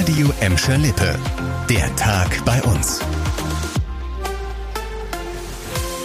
Radio Emscher Lippe. Der Tag bei uns.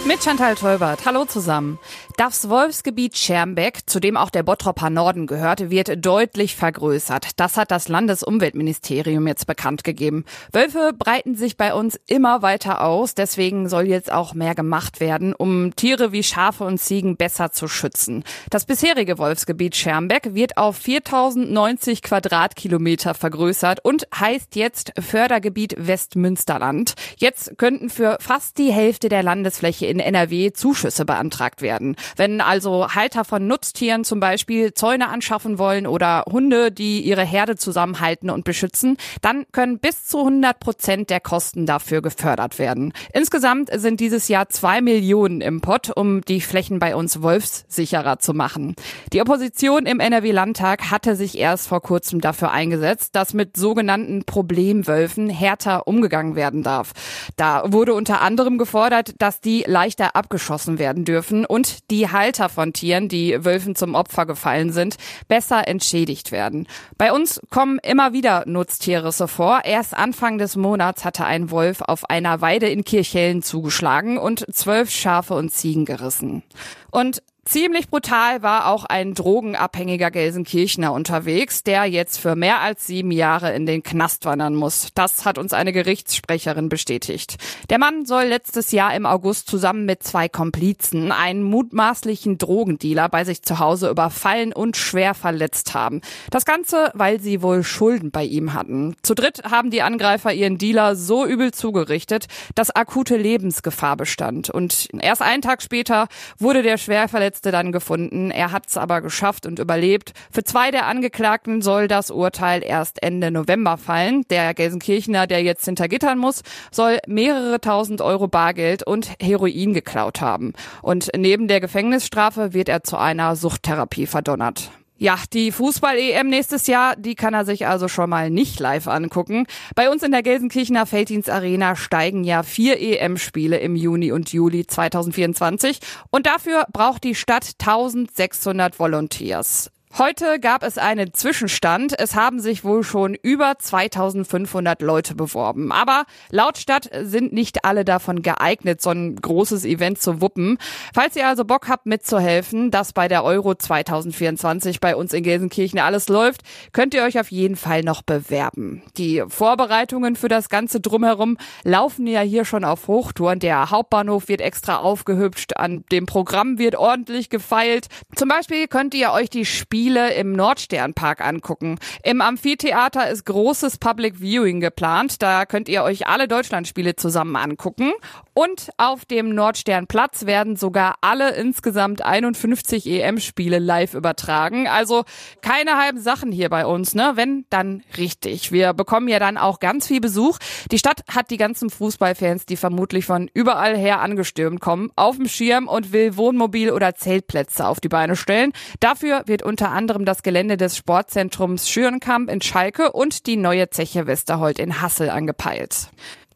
Mit Chantal Teubert. Hallo zusammen. Das Wolfsgebiet Schermbeck, zu dem auch der Bottropper Norden gehört, wird deutlich vergrößert. Das hat das Landesumweltministerium jetzt bekannt gegeben. Wölfe breiten sich bei uns immer weiter aus. Deswegen soll jetzt auch mehr gemacht werden, um Tiere wie Schafe und Ziegen besser zu schützen. Das bisherige Wolfsgebiet Schermbeck wird auf 4090 Quadratkilometer vergrößert und heißt jetzt Fördergebiet Westmünsterland. Jetzt könnten für fast die Hälfte der Landesfläche in NRW Zuschüsse beantragt werden. Wenn also Halter von Nutztieren zum Beispiel Zäune anschaffen wollen oder Hunde, die ihre Herde zusammenhalten und beschützen, dann können bis zu 100 Prozent der Kosten dafür gefördert werden. Insgesamt sind dieses Jahr zwei Millionen im Pott, um die Flächen bei uns wolfssicherer zu machen. Die Opposition im NRW-Landtag hatte sich erst vor kurzem dafür eingesetzt, dass mit sogenannten Problemwölfen härter umgegangen werden darf. Da wurde unter anderem gefordert, dass die leichter abgeschossen werden dürfen und die Halter von Tieren, die Wölfen zum Opfer gefallen sind, besser entschädigt werden. Bei uns kommen immer wieder Nutztierrisse vor. Erst Anfang des Monats hatte ein Wolf auf einer Weide in Kirchhellen zugeschlagen und zwölf Schafe und Ziegen gerissen. Und Ziemlich brutal war auch ein drogenabhängiger Gelsenkirchner unterwegs, der jetzt für mehr als sieben Jahre in den Knast wandern muss. Das hat uns eine Gerichtssprecherin bestätigt. Der Mann soll letztes Jahr im August zusammen mit zwei Komplizen einen mutmaßlichen Drogendealer bei sich zu Hause überfallen und schwer verletzt haben. Das Ganze, weil sie wohl Schulden bei ihm hatten. Zu dritt haben die Angreifer ihren Dealer so übel zugerichtet, dass akute Lebensgefahr bestand. Und erst einen Tag später wurde der schwer verletzte Vorgesetzte dann gefunden. Er hat es aber geschafft und überlebt. Für zwei der Angeklagten soll das Urteil erst Ende November fallen. Der Gelsenkirchener, der jetzt hinter Gittern muss, soll mehrere tausend Euro Bargeld und Heroin geklaut haben. Und neben der Gefängnisstrafe wird er zu einer Suchttherapie verdonnert. Ja, die Fußball-EM nächstes Jahr, die kann er sich also schon mal nicht live angucken. Bei uns in der Gelsenkirchener Felddienst Arena steigen ja vier EM-Spiele im Juni und Juli 2024 und dafür braucht die Stadt 1600 Volunteers. Heute gab es einen Zwischenstand. Es haben sich wohl schon über 2500 Leute beworben. Aber laut Stadt sind nicht alle davon geeignet, so ein großes Event zu wuppen. Falls ihr also Bock habt mitzuhelfen, dass bei der Euro 2024 bei uns in Gelsenkirchen alles läuft, könnt ihr euch auf jeden Fall noch bewerben. Die Vorbereitungen für das Ganze drumherum laufen ja hier schon auf Hochtouren. Der Hauptbahnhof wird extra aufgehübscht, an dem Programm wird ordentlich gefeilt. Zum Beispiel könnt ihr euch die Spiele Spiele im Nordsternpark angucken. Im Amphitheater ist großes Public Viewing geplant. Da könnt ihr euch alle Deutschlandspiele zusammen angucken. Und auf dem Nordsternplatz werden sogar alle insgesamt 51 EM-Spiele live übertragen. Also keine halben Sachen hier bei uns, ne? Wenn, dann richtig. Wir bekommen ja dann auch ganz viel Besuch. Die Stadt hat die ganzen Fußballfans, die vermutlich von überall her angestürmt kommen, auf dem Schirm und will Wohnmobil oder Zeltplätze auf die Beine stellen. Dafür wird unter anderem das Gelände des Sportzentrums Schürenkamp in Schalke und die neue Zeche Westerhold in Hassel angepeilt.